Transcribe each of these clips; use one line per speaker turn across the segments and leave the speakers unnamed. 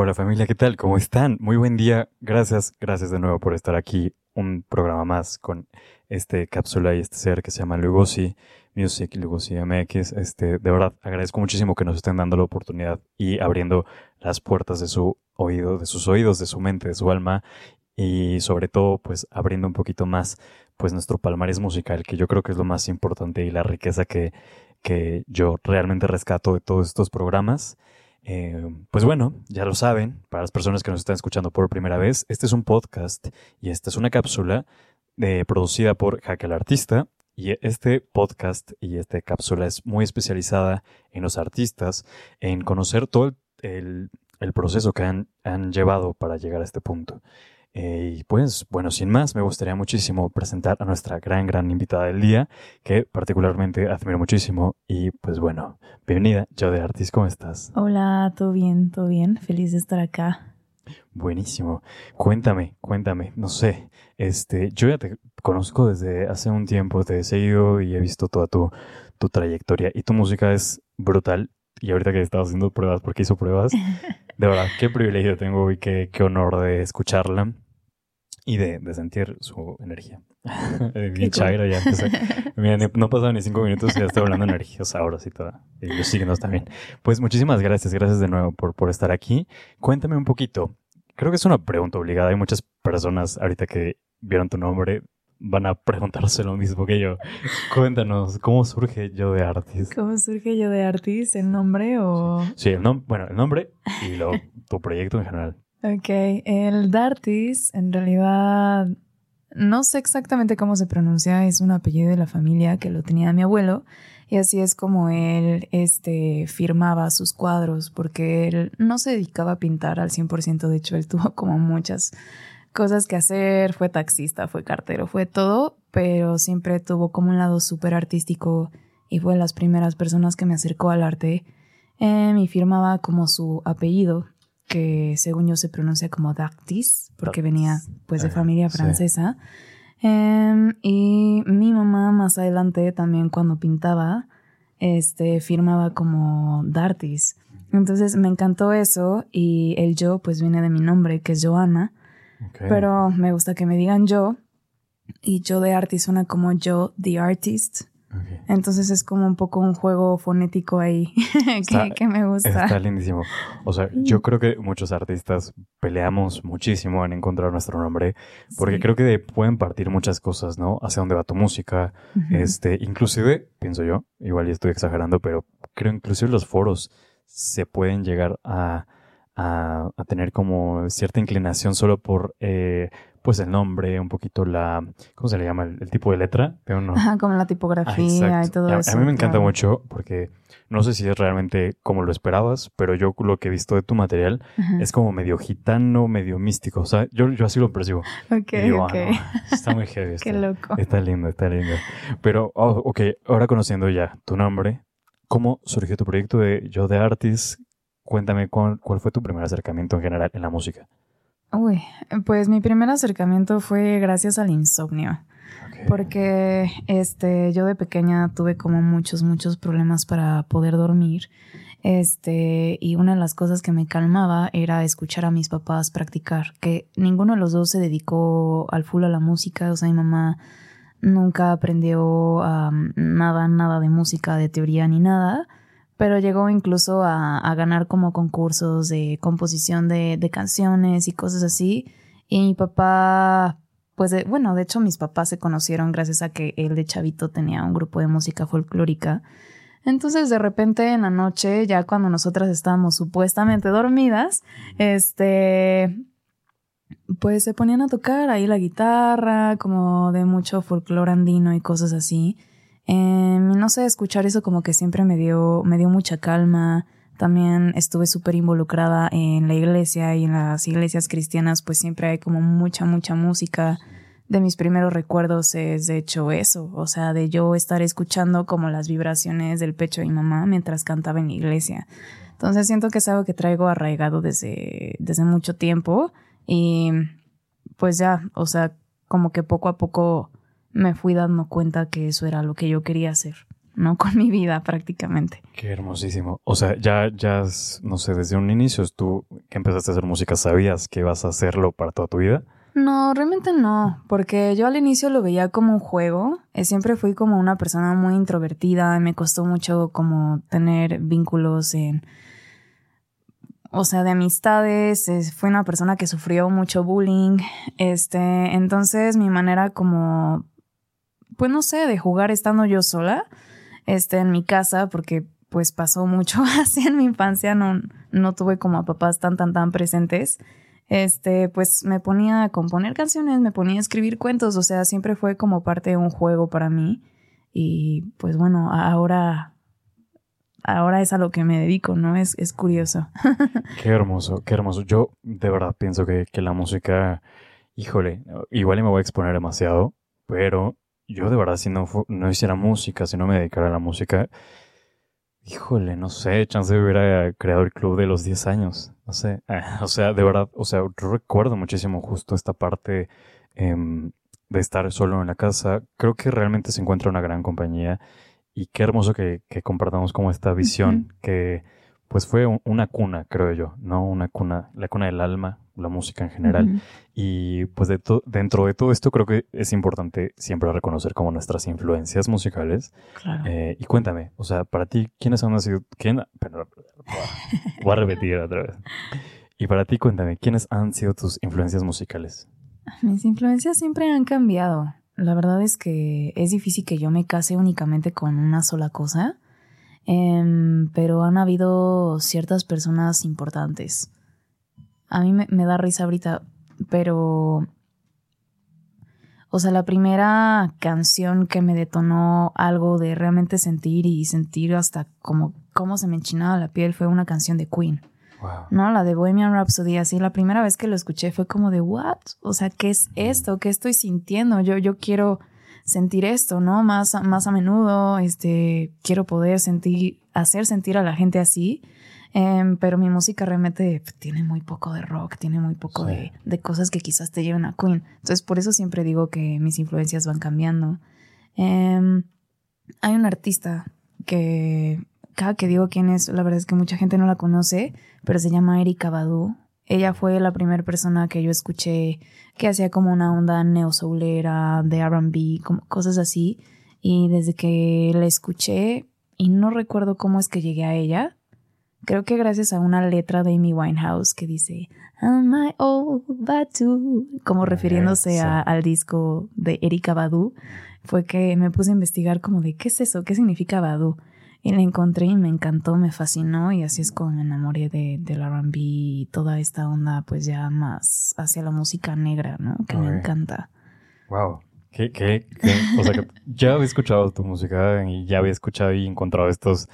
Hola familia, ¿qué tal? ¿Cómo están? Muy buen día. Gracias, gracias de nuevo por estar aquí. Un programa más con este cápsula y este ser que se llama Lugosi Music, Lugosi MX. Este, de verdad, agradezco muchísimo que nos estén dando la oportunidad y abriendo las puertas de su oído, de sus oídos, de su mente, de su alma y sobre todo, pues abriendo un poquito más, pues nuestro palmarés musical, que yo creo que es lo más importante y la riqueza que, que yo realmente rescato de todos estos programas. Eh, pues bueno, ya lo saben, para las personas que nos están escuchando por primera vez, este es un podcast y esta es una cápsula de, producida por Jaque el Artista. Y este podcast y esta cápsula es muy especializada en los artistas, en conocer todo el, proceso que han llevado para llegar a este punto. Eh, y pues, bueno, sin más, me gustaría muchísimo presentar a nuestra gran, gran invitada del día, que particularmente admiro muchísimo. Y pues bueno, bienvenida, yo de Artis, ¿cómo estás?
Hola, todo bien, todo bien, feliz de estar acá.
Buenísimo. Cuéntame, cuéntame, no sé, este, yo ya te conozco desde hace un tiempo, te he seguido y he visto toda tu, tu trayectoria y tu música es brutal. Y ahorita que estaba haciendo pruebas, porque hizo pruebas, de verdad, qué privilegio tengo y qué, qué honor de escucharla y de, de sentir su energía. Bien chaira ya empecé. Mira, no pasaron ni cinco minutos y ya estoy hablando de energías ahora sí toda. Y los signos también. Pues muchísimas gracias, gracias de nuevo por, por estar aquí. Cuéntame un poquito. Creo que es una pregunta obligada. Hay muchas personas ahorita que vieron tu nombre van a preguntarse lo mismo que yo. Cuéntanos, ¿cómo surge Yo de Artis?
¿Cómo surge Yo de Artis? ¿El nombre o...?
Sí, el nombre, bueno, el nombre y lo, tu proyecto en general.
Ok, el Dartis en realidad no sé exactamente cómo se pronuncia, es un apellido de la familia que lo tenía mi abuelo y así es como él este, firmaba sus cuadros porque él no se dedicaba a pintar al 100%, de hecho él tuvo como muchas cosas que hacer, fue taxista, fue cartero, fue todo, pero siempre tuvo como un lado súper artístico y fue de las primeras personas que me acercó al arte eh, y firmaba como su apellido que según yo se pronuncia como Dactis, porque venía pues de familia francesa. Em, y mi mamá más adelante también cuando pintaba, este, firmaba como Dartis. Entonces me encantó eso y el yo pues viene de mi nombre, que es Joana. Pero me gusta que me digan yo. Y yo de artist suena como yo, the artist. Entonces es como un poco un juego fonético ahí que, me gusta.
Está lindísimo. O sea, yo creo que muchos artistas peleamos muchísimo en encontrar nuestro nombre, porque creo que pueden partir muchas cosas, ¿no? Hacia dónde va tu música, este, inclusive, pienso yo, igual ya estoy exagerando, pero creo inclusive los foros se pueden llegar a, a, tener como cierta inclinación solo por eh, pues el nombre, un poquito la, ¿cómo se le llama? El, tipo de letra.
Ajá, como la tipografía y todo eso.
A mí me encanta mucho porque no sé si es realmente como lo esperabas, pero yo lo que he visto de tu material es como medio gitano, medio místico. O sea, yo, yo así lo percibo.
Ok, ok.
Ah, está muy heavy.
Qué loco.
Está lindo, está lindo. Pero, oh, ok, ahora conociendo ya tu nombre, ¿cómo surgió tu proyecto de Yo de Artist? Cuéntame cuál fue tu primer acercamiento en general en la música.
Uy, pues mi primer acercamiento fue gracias al insomnio. Porque este, yo de pequeña tuve como muchos, muchos problemas para poder dormir. Este, y una de las cosas que me calmaba era escuchar a mis papás practicar, que ninguno de los dos se dedicó al full a la música, o sea, mi mamá nunca aprendió nada, nada de música, de teoría ni nada, pero llegó incluso a, ganar como concursos de composición de, canciones y cosas así. Y mi papá, pues bueno, de hecho mis papás se conocieron gracias a que él de chavito tenía un grupo de música folclórica. Entonces de repente en la noche, ya cuando nosotras estábamos supuestamente dormidas, este, pues se ponían a tocar ahí la guitarra, como de mucho folclore andino y cosas así. Eh, no sé, escuchar eso como que siempre me dio, me dio mucha calma. También estuve súper involucrada en la iglesia y en las iglesias cristianas, pues siempre hay como mucha, mucha música. De mis primeros recuerdos es de hecho eso, o sea, de yo estar escuchando como las vibraciones del pecho de mi mamá mientras cantaba en la iglesia. Entonces siento que es algo que traigo arraigado desde, desde mucho tiempo y pues ya, o sea, como que poco a poco me fui dando cuenta que eso era lo que yo quería hacer. ¿no? Con mi vida prácticamente.
Qué hermosísimo. O sea, ya, ya, no sé, desde un inicio tú que empezaste a hacer música, ¿sabías que ibas a hacerlo para toda tu vida?
No, realmente no, porque yo al inicio lo veía como un juego. Eh, siempre fui como una persona muy introvertida, me costó mucho como tener vínculos en, o sea, de amistades. Fui una persona que sufrió mucho bullying, este, entonces mi manera como, pues no sé, de jugar estando yo sola, este, en mi casa, porque pues pasó mucho así en mi infancia, no, no tuve como a papás tan, tan, tan presentes este, pues me ponía a componer canciones, me ponía a escribir cuentos, o sea, siempre fue como parte de un juego para mí. Y pues bueno, ahora, ahora es a lo que me dedico, ¿no? Es, es curioso.
qué hermoso, qué hermoso. Yo de verdad pienso que, que la música, híjole, igual me voy a exponer demasiado, pero yo de verdad si no, no hiciera música, si no me dedicara a la música, Híjole, no sé, chance hubiera creado el club de los 10 años. No sé. o sea, de verdad, o sea, recuerdo muchísimo justo esta parte em, de estar solo en la casa. Creo que realmente se encuentra una gran compañía y qué hermoso que, que compartamos como esta visión que pues fue una cuna, creo yo, ¿no? Una cuna, la cuna del alma, la música en general. Y pues de dentro de todo esto creo que es importante siempre reconocer como nuestras influencias musicales. Claro. Eh, y cuéntame, o sea, para ti, ¿quiénes han sido, quién, voy a repetir otra vez. Y para ti, cuéntame, ¿quiénes han sido tus influencias musicales?
Mis influencias siempre han cambiado. La verdad es que es difícil que yo me case únicamente con una sola cosa Em, pero han habido ciertas personas importantes. A mí me, da risa ahorita, pero... O sea, la primera canción que me detonó algo de realmente sentir y sentir hasta como cómo se me enchinaba la piel fue una canción de Queen. ¿No? La de Bohemian Rhapsody. Así, la primera vez que lo escuché fue como de, ¿what? O sea, ¿qué es esto? ¿Qué estoy sintiendo? Yo, yo quiero sentir esto, ¿no? Más, más a menudo, este, quiero poder sentir, hacer sentir a la gente así. Em, pero mi música realmente tiene muy poco de rock, tiene muy poco de, de, cosas que quizás te lleven a Queen. Entonces, por eso siempre digo que mis influencias van cambiando. Em, hay un artista que cada que digo quién es, la verdad es que mucha gente no la conoce, pero se llama Erika Badu. Ella fue la primera persona que yo escuché que hacía como una onda neosoulera de R&B, cosas así. Y desde que la escuché, y no recuerdo cómo es que llegué a ella, creo que gracias a una letra de Amy Winehouse que dice Am I old Badu, como refiriéndose al disco de Erika Badu, fue que me puse a investigar como de qué es eso, qué significa Badu. Y la encontré y me encantó, me fascinó y así es como me enamoré de, del RB y toda esta onda pues ya más hacia la música negra, ¿no? Que me encanta.
Wow. ¿Qué, qué, O sea, que ya había escuchado tu música y ya había escuchado y encontrado estos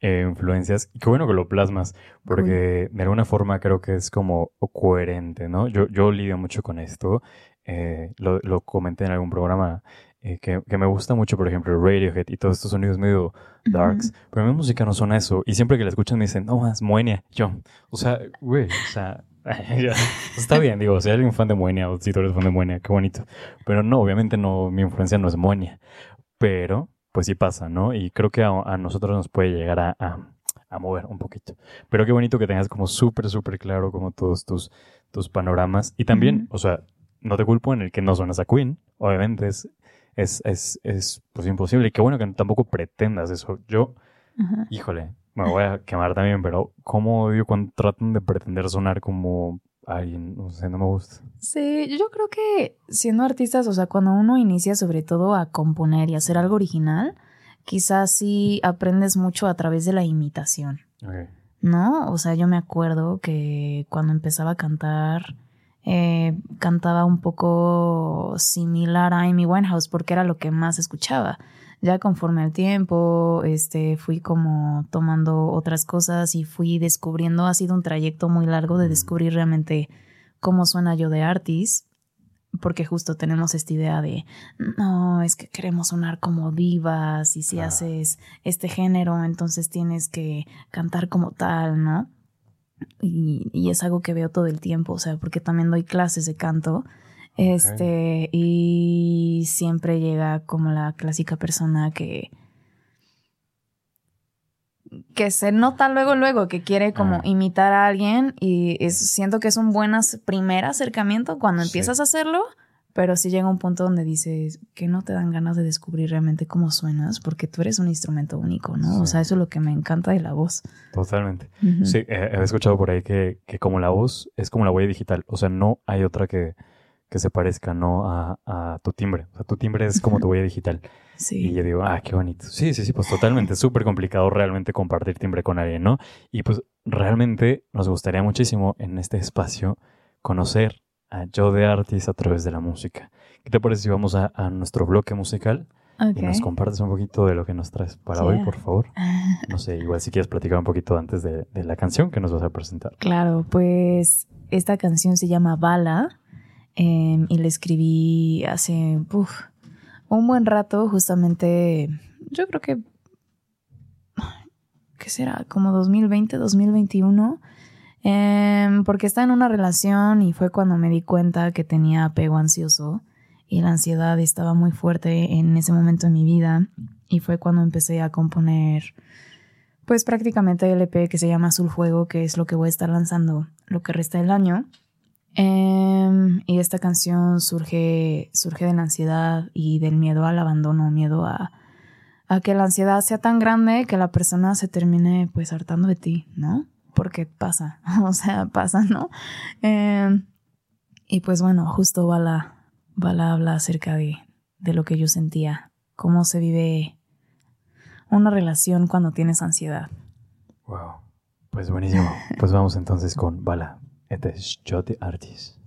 eh, influencias. Y qué bueno que lo plasmas, porque de alguna forma creo que es como coherente, ¿no? Yo, yo lidio mucho con esto. Eh, lo, lo, comenté en algún programa eh, que, que, me gusta mucho, por ejemplo, Radiohead y todos estos sonidos medio darks, pero mi música no son eso. Y siempre que la escuchan me dicen, no, es Moenia. Yo, o sea, güey, o sea, está bien, digo, si hay alguien fan de Moenia o si tú eres fan de Moenia, qué bonito. Pero no, obviamente no, mi influencia no es Moenia. Pero, pues sí pasa, ¿no? Y creo que a, nosotros nos puede llegar a, a, a, mover un poquito. Pero qué bonito que tengas como súper, súper claro como todos tus, tus panoramas. Y también, o sea, no te culpo en el que no suenas a Queen. Obviamente es es, es, es pues imposible. Y qué bueno que tampoco pretendas eso. Yo, híjole, me voy a quemar también, pero ¿cómo odio cuando tratan de pretender sonar como alguien? No sé, no me gusta.
Sí, yo creo que siendo artistas, o sea, cuando uno inicia sobre todo a componer y hacer algo original, quizás sí aprendes mucho a través de la imitación. ¿No? O sea, yo me acuerdo que cuando empezaba a cantar eh, cantaba un poco similar a Amy Winehouse porque era lo que más escuchaba. Ya conforme al tiempo, este, fui como tomando otras cosas y fui descubriendo, ha sido un trayecto muy largo de descubrir realmente cómo suena yo de artist, porque justo tenemos esta idea de, no, es que queremos sonar como divas y si haces este género, entonces tienes que cantar como tal, ¿no? Y, es algo que veo todo el tiempo, o sea, porque también doy clases de canto. Este, y siempre llega como la clásica persona que, que se nota luego, luego que quiere como
Ah.
imitar a alguien y es- siento que es un buen primer acercamiento cuando
Sí.
empiezas a hacerlo, pero sí llega un punto donde dices que no te dan ganas de descubrir realmente cómo suenas porque tú eres un instrumento único, ¿no? O sea, eso es lo que me encanta de la voz.
Totalmente. Sí, eh, he escuchado por ahí que, que como la voz es como la huella digital. O sea, no hay otra que, que se parezca, ¿no? A, a tu timbre. O sea, tu timbre es como tu huella digital. Y
Sí.
yo digo, ah, qué bonito. Sí, sí, sí, pues totalmente. Es súper complicado realmente compartir timbre con alguien, ¿no? Y pues realmente nos gustaría muchísimo en este espacio conocer a Joe de Artis a través de la música. ¿Qué te parece si vamos a, a nuestro bloque musical
Ok.
y nos compartes un poquito de lo que nos traes para hoy, por favor? No sé, igual si quieres platicar un poquito antes de, de la canción que nos vas a presentar.
Claro, pues esta canción se llama Bala eh, y la escribí hace uf, un buen rato, justamente, yo creo que, ¿qué será? Como 2020, 2021, eh, porque estaba en una relación y fue cuando me di cuenta que tenía apego ansioso y la ansiedad estaba muy fuerte en ese momento de mi vida y fue cuando empecé a componer pues prácticamente el EP que se llama Azul Fuego, que es lo que voy a estar lanzando lo que resta del año. Em, y esta canción surge, surge de la ansiedad y del miedo al abandono, miedo a, a que la ansiedad sea tan grande que la persona se termine pues hartando de ti, ¿no? Porque pasa, o sea, pasa, ¿no? Em, y pues bueno, justo Bala, Bala habla acerca de, de lo que yo sentía, cómo se vive una relación cuando tienes ansiedad.
Wow. Pues buenísimo. Pues vamos entonces con Bala. Este es Joe de Artis.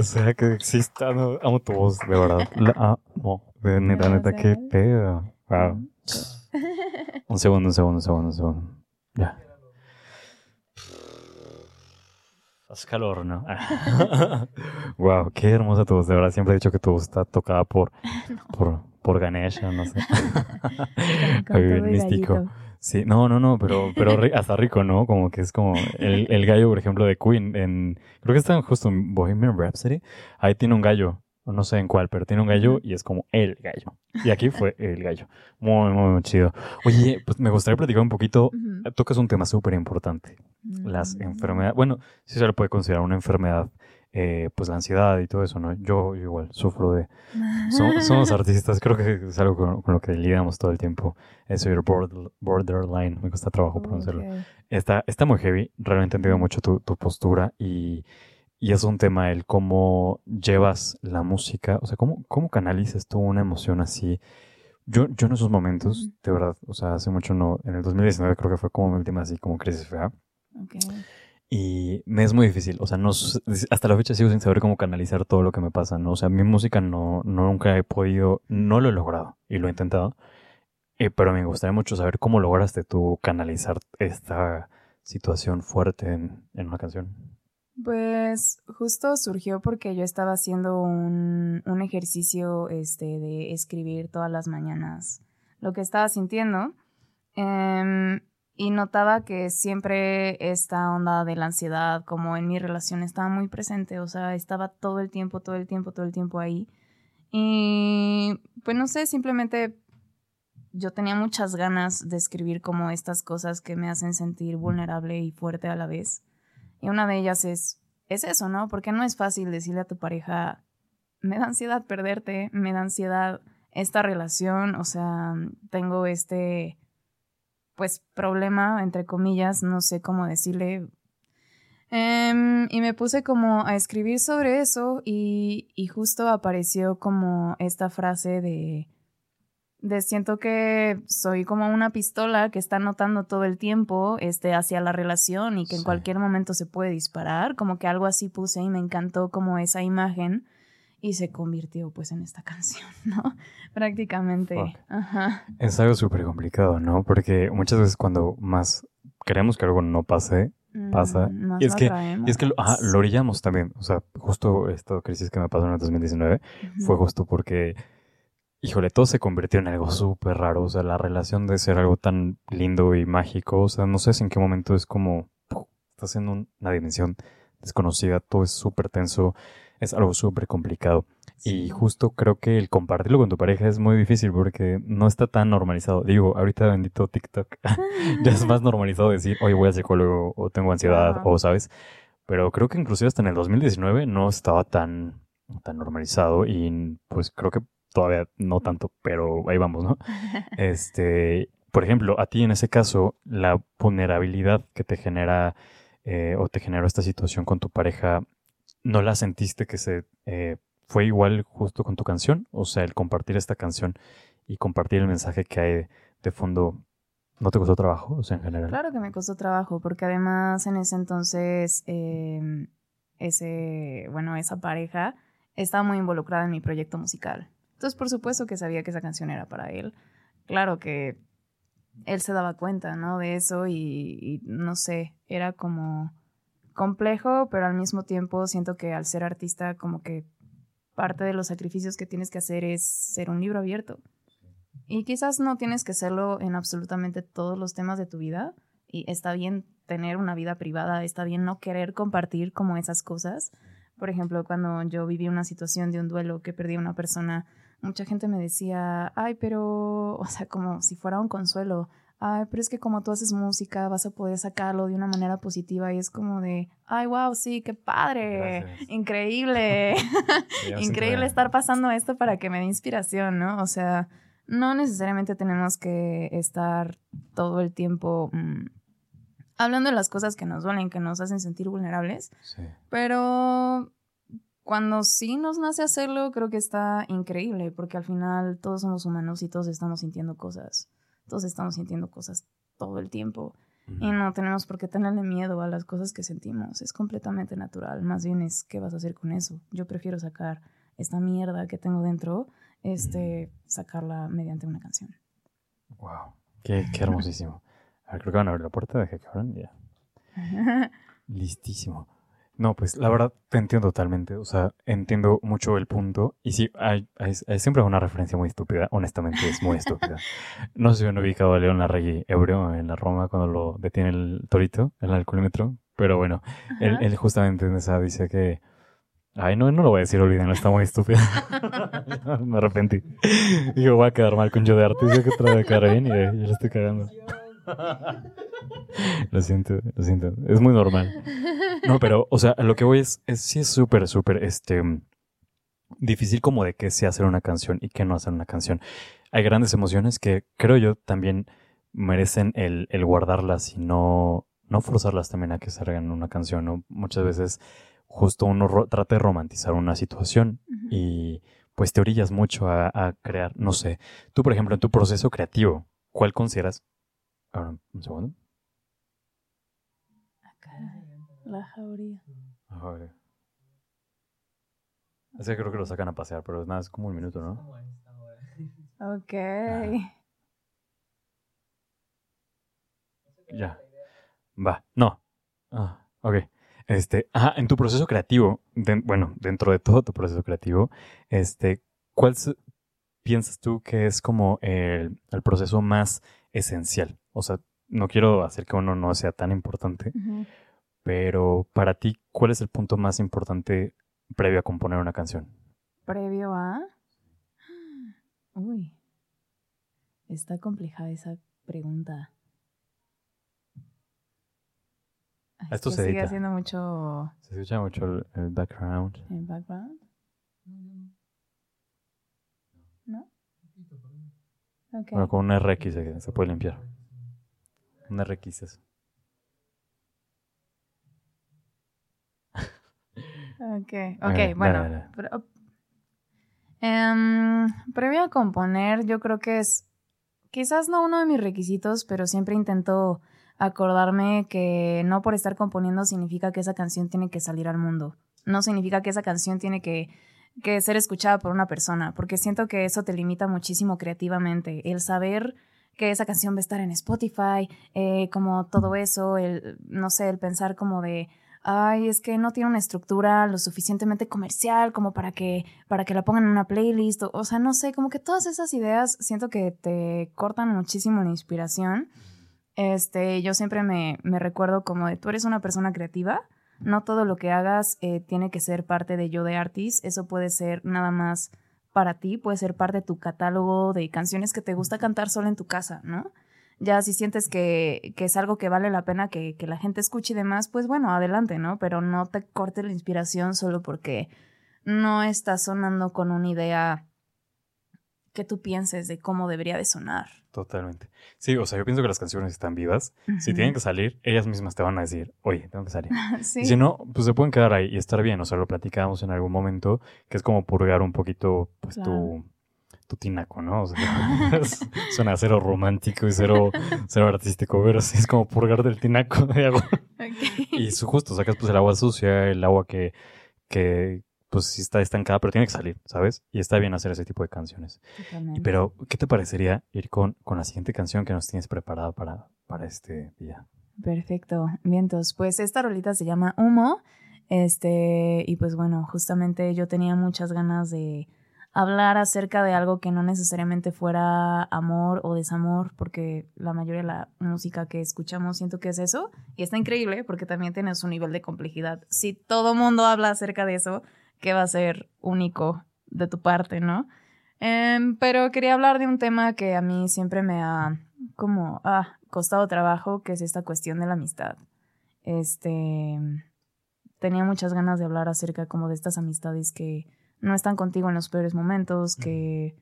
Que sea que exista. amo tu voz, de verdad. La amo. De neta, neta, qué pedo. Wow. Un segundo, un segundo, un segundo, un segundo. Ya. Hace calor, ¿no? wow, qué hermosa tu voz. De verdad, siempre he dicho que tu voz está tocada por, por, por Ganesha, no sé. místico. Sí, no, no, no, pero, pero hasta rico, ¿no? Como que es como el, el gallo, por ejemplo, de Queen. En, creo que está justo en Bohemian Rhapsody. Ahí tiene un gallo no sé en cuál, pero tiene un gallo y es como el gallo. Y aquí fue el gallo. Muy, muy, muy chido. Oye, pues me gustaría platicar un poquito. Tocas un tema súper importante. Las mm. enfermedades. Bueno, sí se le puede considerar una enfermedad, eh, pues la ansiedad y todo eso, ¿no? Yo, igual sufro de. somos artistas, creo que es algo con, lo que lidiamos todo el tiempo. Eso, borderline. Me cuesta trabajo pronunciarlo. Está, está muy heavy. Realmente he entendido mucho tu, tu postura y y es un tema el cómo llevas la música, o sea, cómo, cómo canalizas tú una emoción así. Yo, yo en esos momentos, de verdad, o sea, hace mucho no, en el 2019 creo que fue como mi última así como crisis fea. Okay. Y me es muy difícil, o sea, no, hasta la fecha sigo sin saber cómo canalizar todo lo que me pasa, ¿no? O sea, mi música no, nunca he podido, no lo he logrado y lo he intentado, eh, pero me gustaría mucho saber cómo lograste tú canalizar esta situación fuerte en, en una canción.
Pues justo surgió porque yo estaba haciendo un, un ejercicio este, de escribir todas las mañanas lo que estaba sintiendo em, y notaba que siempre esta onda de la ansiedad como en mi relación estaba muy presente, o sea, estaba todo el tiempo, todo el tiempo, todo el tiempo ahí. Y pues no sé, simplemente yo tenía muchas ganas de escribir como estas cosas que me hacen sentir vulnerable y fuerte a la vez. Y una de ellas es, es eso, ¿no? Porque no es fácil decirle a tu pareja, me da ansiedad perderte, me da ansiedad esta relación, o sea, tengo este, pues, problema, entre comillas, no sé cómo decirle. Em, y me puse como a escribir sobre eso y, y justo apareció como esta frase de de siento que soy como una pistola que está notando todo el tiempo este hacia la relación y que en cualquier momento se puede disparar, como que algo así puse y me encantó como esa imagen y se convirtió pues en esta canción, ¿no? Prácticamente. Ajá.
Es algo súper complicado, ¿no? Porque muchas veces cuando más queremos que algo no pase, pasa. Mm, y es, que, y es que lo, lo orillamos también. O sea, justo esta crisis que me pasó en el 2019 fue justo porque híjole, todo se convirtió en algo súper raro. O sea, la relación de ser algo tan lindo y mágico. O sea, no sé si en qué momento es como. Estás en una dimensión desconocida, todo es súper tenso, es algo súper complicado. Y justo creo que el compartirlo con tu pareja es muy difícil porque no está tan normalizado. Digo, ahorita bendito TikTok, ya es más normalizado decir, oye, voy al psicólogo o tengo ansiedad o, ¿sabes? Pero creo que inclusive hasta en el 2019 no estaba tan, tan normalizado y pues creo que todavía no tanto, pero ahí vamos, ¿no? Este, por ejemplo, a ti en ese caso, la vulnerabilidad que te genera eh, o te generó esta situación con tu pareja, ¿no la sentiste que se eh, fue igual justo con tu canción? O sea, el compartir esta canción y compartir el mensaje que hay de fondo, ¿no te costó trabajo? O sea, en general.
Claro que me costó trabajo, porque además en ese entonces, em, ese, bueno, esa pareja estaba muy involucrada en mi proyecto musical. Entonces, por supuesto que sabía que esa canción era para él. Claro que él se daba cuenta, ¿no? De eso y, no sé, era como complejo, pero al mismo tiempo siento que al ser artista como que parte de los sacrificios que tienes que hacer es ser un libro abierto. Y quizás no tienes que serlo en absolutamente todos los temas de tu vida. Y está bien tener una vida privada, está bien no querer compartir como esas cosas. Por ejemplo, cuando yo viví una situación de un duelo que perdí a una persona mucha gente me decía, ay, pero, o sea, como si fuera un consuelo, ay, pero es que como tú haces música vas a poder sacarlo de una manera positiva y es como de, ay, wow, sí, qué padre, increíble, increíble estar pasando esto para que me dé inspiración, ¿no? O sea, no necesariamente tenemos que estar todo el tiempo... Mm, hablando de las cosas que nos duelen, que nos hacen sentir vulnerables, sí. pero cuando sí nos nace hacerlo, creo que está increíble, porque al final todos somos humanos y todos estamos sintiendo cosas. Todos estamos sintiendo cosas todo el tiempo. Y no tenemos por qué tenerle miedo a las cosas que sentimos. Es completamente natural. Más bien es qué vas a hacer con eso. Yo prefiero sacar esta mierda que tengo dentro, este, sacarla mediante una canción.
Wow. Qué, qué hermosísimo. A ver, creo que van a abrir la puerta. de que abran. Ya. Listísimo. No, pues la verdad te entiendo totalmente. O sea, entiendo mucho el punto. Y sí, hay, hay, siempre una referencia muy estúpida. Honestamente, es muy estúpida. No sé si han ubicado a León Larregui ebrio en la Roma cuando lo detiene el torito, el alcoholímetro. Pero bueno, él, él, justamente en esa dice que. Ay, no, no lo voy a decir, olvídenlo, está muy estúpida. Me arrepentí. Digo, voy a quedar mal con yo de artista que trae de cara bien y, y le estoy cagando. lo siento, lo siento. Es muy normal. No, pero, o sea, lo que voy es, es sí es súper, súper, este, difícil como de qué se hacer una canción y qué no hacer una canción. Hay grandes emociones que creo yo también merecen el, el guardarlas y no, no forzarlas también a que salgan una canción, ¿no? Muchas veces justo uno trata de romantizar una situación y pues te orillas mucho a, a, crear, no sé. Tú, por ejemplo, en tu proceso creativo, ¿cuál consideras Ahora, un segundo.
Acá, la jauría.
La jauría. Ese creo que lo sacan a pasear, pero es nada, es como un minuto, ¿no?
Ok.
Ya. Va. No. Ah, ok. Este, ah, en tu proceso creativo, bueno, dentro de todo tu proceso creativo, este, ¿cuál piensas tú que es como el, el proceso más esencial? O sea, no quiero hacer que uno no sea tan importante, pero para ti, ¿cuál es el punto más importante previo a componer una canción?
Previo a... Uy, está compleja esa pregunta.
Esto se
sigue haciendo mucho...
Se escucha mucho el, background.
¿El background? ¿No?
Okay. Bueno, con un RX se, se puede limpiar. Un RX eso.
ok, ok, bueno. Em, previo a componer, yo creo que es quizás no uno de mis requisitos, pero siempre intento acordarme que no por estar componiendo significa que esa canción tiene que salir al mundo. No significa que esa canción tiene que, que ser escuchada por una persona, porque siento que eso te limita muchísimo creativamente. El saber que esa canción va a estar en Spotify, eh, como todo eso, el, no sé, el pensar como de, ay, es que no tiene una estructura lo suficientemente comercial como para que, para que la pongan en una playlist, o, sea, no sé, como que todas esas ideas siento que te cortan muchísimo la inspiración. Este, yo siempre me, me recuerdo como de, tú eres una persona creativa, no todo lo que hagas eh, tiene que ser parte de yo de artist, eso puede ser nada más para ti, puede ser parte de tu catálogo de canciones que te gusta cantar solo en tu casa, ¿no? Ya si sientes que, que es algo que vale la pena que, que, la gente escuche y demás, pues bueno, adelante, ¿no? Pero no te cortes la inspiración solo porque no estás sonando con una idea que tú pienses de cómo debería de sonar.
Totalmente. Sí, o sea, yo pienso que las canciones están vivas. Si tienen que salir, ellas mismas te van a decir, oye, tengo que salir. Y si no, pues se pueden quedar ahí y estar bien. O sea, lo platicamos en algún momento, que es como purgar un poquito, pues, tu, tu tinaco, ¿no? O sea, suena cero romántico y cero, cero artístico, pero sí es como purgar del tinaco de agua. Y su justo, sacas pues el agua sucia, el agua que, que, pues sí está estancada, pero tiene que salir, ¿sabes? Y está bien hacer ese tipo de canciones. pero, ¿qué te parecería ir con, con la siguiente canción que nos tienes preparada para, para este día?
Perfecto, vientos. Pues esta rolita se llama Humo. Este, y pues bueno, justamente yo tenía muchas ganas de hablar acerca de algo que no necesariamente fuera amor o desamor, porque la mayoría de la música que escuchamos siento que es eso, y está increíble porque también tiene su nivel de complejidad. Si todo mundo habla acerca de eso, que va a ser único de tu parte, ¿no? Em, pero quería hablar de un tema que a mí siempre me ha como ah, costado trabajo, que es esta cuestión de la amistad. Este tenía muchas ganas de hablar acerca como de estas amistades que no están contigo en los peores momentos, que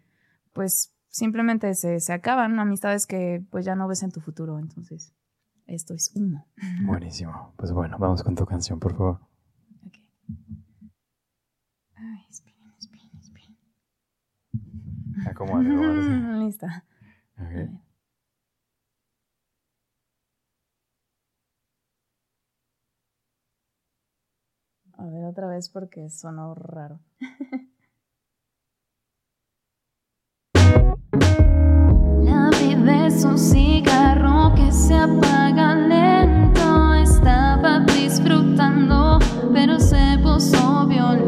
pues simplemente se, se acaban, amistades que pues ya no ves en tu futuro, entonces esto es humo.
Buenísimo. Pues bueno, vamos con tu canción, por favor.
Ay, esperen, esperen, esperen.
Acomódate, acomódate.
Lista.
Okay.
A ver otra vez porque sonó raro.
La vida es un cigarro que se apaga lento. Estaba disfrutando, pero se puso violento.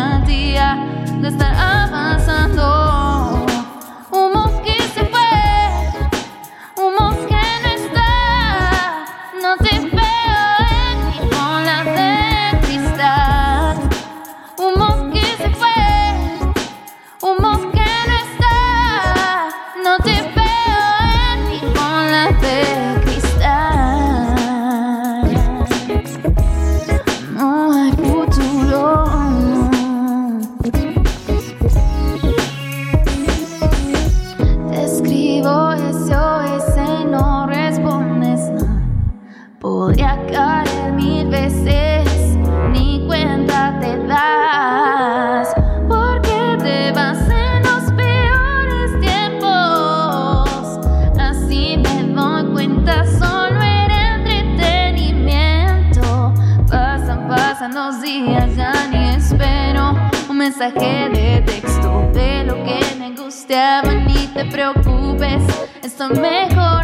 Podría caer mil veces, ni cuenta te das. Porque te vas en los peores tiempos. Así me doy cuenta, solo era entretenimiento. Pasan, pasan los días, ya ni espero un mensaje de texto de lo que me gustaba. Ni te preocupes, estoy mejorando.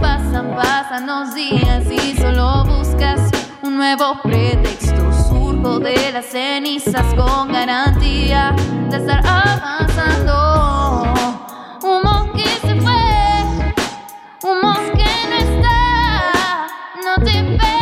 Pasan, pasan los días y solo buscas un nuevo pretexto. Surjo de las cenizas con garantía de estar avanzando. Humo que se fue, humo que no está. No te veo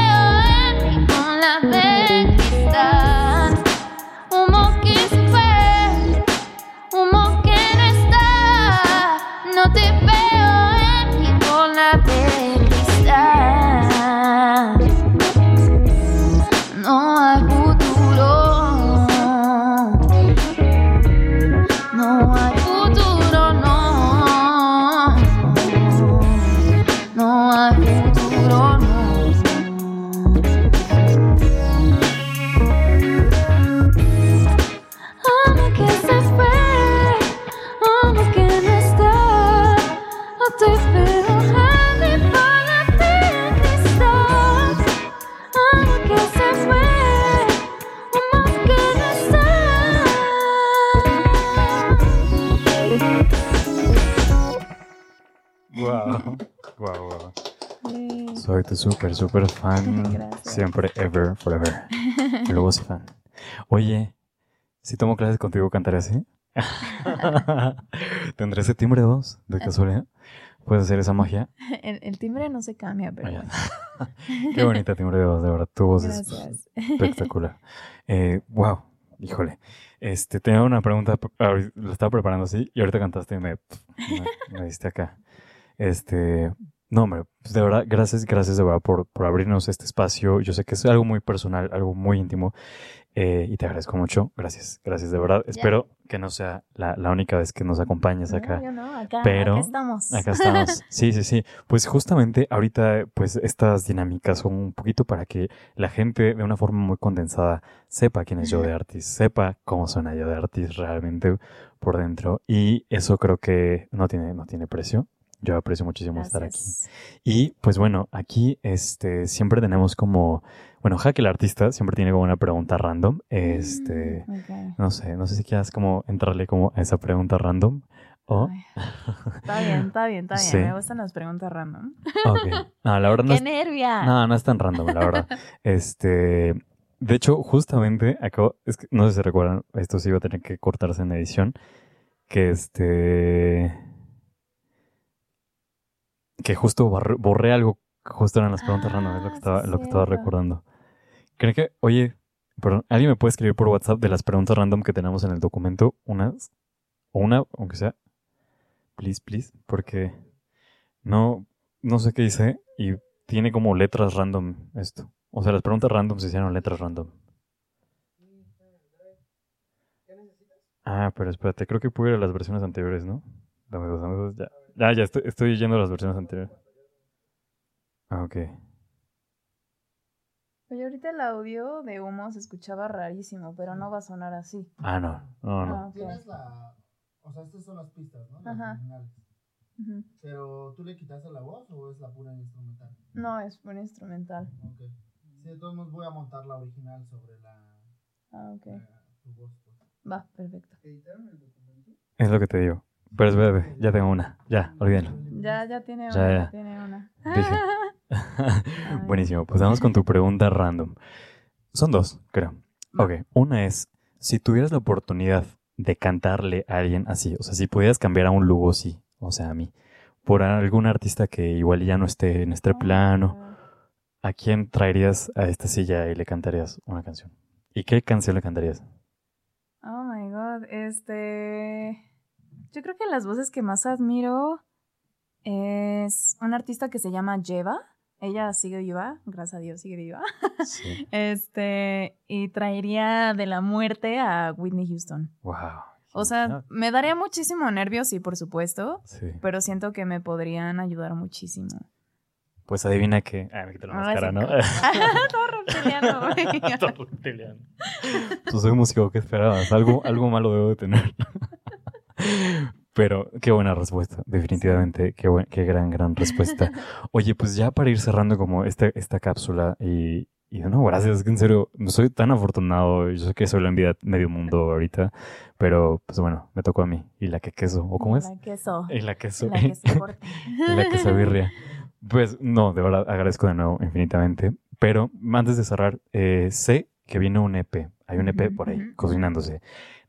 súper, súper fan.
Gracias.
Siempre, ever, forever. Luego sí fan. Oye, si tomo clases contigo, ¿cantaré así? ¿Tendré ese timbre de voz, de casualidad? ¿Puedes hacer esa magia?
El, el timbre no se cambia, pero bueno.
Qué bonita timbre de voz, de verdad. Tu voz es
Gracias.
espectacular. Eh, wow, híjole. Este, tenía una pregunta, lo estaba preparando así, y ahorita cantaste y me, me, me diste acá. Este, no, hombre, pues de verdad, gracias, gracias de verdad por, por abrirnos este espacio. Yo sé que es algo muy personal, algo muy íntimo, eh, y te agradezco mucho. Gracias, gracias de verdad. Espero que no sea la, la única vez que nos acompañes
No,
acá.
yo no, acá,
pero-
acá estamos.
Acá estamos. Sí, sí, sí. Pues justamente ahorita, pues estas dinámicas son un poquito para que la gente de una forma muy condensada sepa quién es yo de Artis, sepa cómo suena yo de Artis realmente por dentro. Y eso creo que no tiene, no tiene precio. Yo aprecio muchísimo estar aquí. Y pues bueno, aquí este siempre tenemos como, bueno, Jaque el artista siempre tiene como una pregunta random. Este,
Mm,
no sé, no sé si quieras como entrarle como a esa pregunta random o
Ay. Está bien, está bien, está bien.
Sí.
Me gustan las preguntas random.
No, la verdad no
¡Qué
es,
nervia!
no, no es tan random, la verdad. Este, de hecho, justamente acabo, es que no sé si se recuerdan, esto sí iba a tener que cortarse en edición, que este, que justo borré algo, justo eran las preguntas
Ah,
random, es lo que
sí,
estaba, lo que estaba recordando. ¿Creen que, oye, perdón, alguien me puede escribir por WhatsApp de las preguntas random que tenemos en el documento? Unas, o una, aunque sea, please, please, porque no, no sé qué hice y tiene como letras random esto. O sea, las preguntas random se hicieron letras random. Ah, pero espérate, creo que pude ir a las versiones anteriores, ¿no? Dame dos, dame dos, ya. Ya, ya estoy, estoy las versiones anteriores. Ah, ok.
Oye, ahorita el audio de humo se escuchaba rarísimo, pero no va a sonar así.
Ah, no, no, no.
Ah.
Tienes la. O sea, estas son las pistas, ¿no? Las
Ajá.
originales. Pero, ¿tú le quitaste la voz o es la pura instrumental?
No, es un instrumental.
Ok. Sí, de todos modos voy a montar la original sobre la.
Ah, ok.
la- tu voz, pues.
Va, perfecto.
¿Editaron el documento?
Es lo que te digo. Pero espérate, ya tengo una. Ya, olvídalo.
Ya, ya tiene
Ya,
una,
ya.
ya tiene una.
Buenísimo, pues vamos con tu pregunta random. Son dos, creo. Ok, una es, si tuvieras la oportunidad de cantarle a alguien así, o sea, si pudieras cambiar a un Lugosi, o sea, a mí, por algún artista que igual ya no esté en este plano, ¿a quién traerías a esta silla y le cantarías una canción? ¿Y qué canción le cantarías?
Oh my god, este. Yo creo que las voces que más admiro es una artista que se llama Jeva. Ella sigue viva, gracias a Dios sigue viva.
Sí.
Este, y traería de la muerte a Whitney Houston.
Wow.
O sea, me daría muchísimo nervio, sí, por supuesto,
Sí.
pero siento que me podrían ayudar muchísimo.
Pues adivina que... Ah, me quito la
Ah,
máscara,
sí.
¿no?
Todo reptiliano, güey.
Todo reptiliano. Pues soy músico, ¿qué esperabas? Algo, algo malo debo de tener. Pero qué buena respuesta, definitivamente, qué, buen- qué gran, gran respuesta. Oye, pues ya para ir cerrando como este, esta cápsula y, y nuevo, gracias, es que en serio, no soy tan afortunado, yo sé que soy la envidia medio mundo ahorita, pero pues bueno, me tocó a mí. ¿Y la que queso? ¿O cómo es?
La queso.
Y la queso.
La queso
y la queso birria. Pues no, de verdad agradezco de nuevo infinitamente. Pero antes de cerrar, eh, sé que viene un EP. Hay un EP por ahí, cocinándose.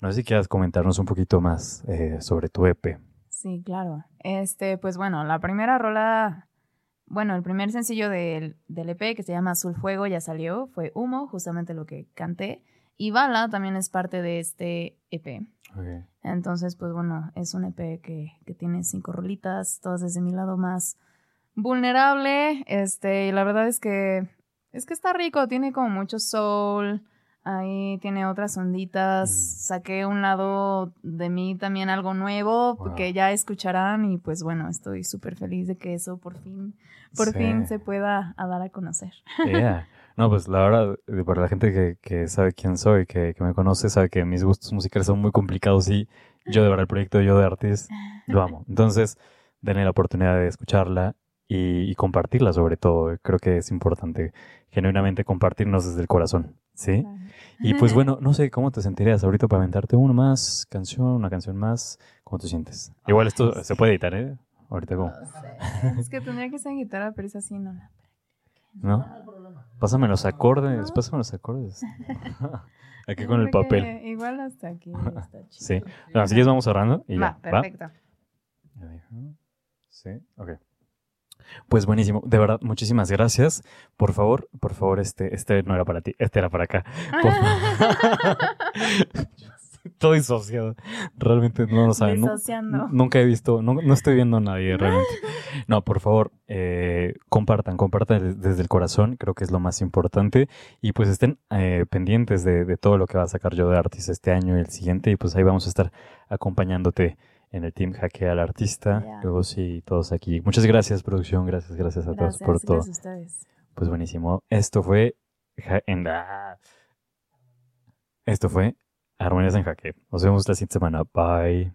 No sé si quieras comentarnos un poquito más eh, sobre tu EP.
Sí, claro. Este, pues bueno, la primera rola, bueno, el primer sencillo del, del EP que se llama Azul Fuego ya salió, fue Humo, justamente lo que canté. Y Bala también es parte de este EP. Entonces, pues bueno, es un EP que, que tiene cinco rolitas, todas desde mi lado más vulnerable. Este, y la verdad es que es que está rico, tiene como mucho soul. Ahí tiene otras onditas.
Mm.
Saqué un lado de mí también algo nuevo
Wow.
que ya escucharán y pues bueno, estoy súper feliz de que eso por fin, por
Sí.
fin se pueda a dar a conocer.
Yeah. No, pues la verdad, para la gente que, que sabe quién soy, que, que me conoce, sabe que mis gustos musicales son muy complicados y yo de verdad el proyecto Yo de Artist lo amo. Entonces, denle la oportunidad de escucharla y, y compartirla sobre todo. Creo que es importante genuinamente compartirnos desde el corazón, ¿sí? Y pues bueno, no sé cómo te sentirías ahorita para aventarte una más canción, una canción más. ¿Cómo te sientes? Igual esto se puede editar, ¿eh? Ahorita como,
No sé, Es que tendría que ser en guitarra, pero es así, no la
¿no?
No hay problema.
Pásame los acordes, pásame los acordes. Aquí con el papel.
Igual hasta aquí está chido.
Sí. Bueno, así que vamos cerrando y
Va,
ya. ¿Va?
perfecto.
Sí, ok. Pues buenísimo, de verdad, muchísimas gracias. Por favor, por favor, este, este no era para ti, este era para acá. Todo disociado. Realmente no lo saben. Nunca he visto, no, no estoy viendo a nadie realmente. No, por favor, eh, compartan, compartan des- desde el corazón, creo que es lo más importante. Y pues estén eh, pendientes de, de todo lo que va a sacar yo de Artis este año y el siguiente. Y pues ahí vamos a estar acompañándote en el team Hackea al Artista. Luego sí, todos aquí. Muchas gracias, producción. Gracias, gracias a todos por todo.
gracias a ustedes.
Pues buenísimo. Esto fue. Ja- en la- Esto fue Armonías en Jaque. Nos vemos la siguiente semana. Bye.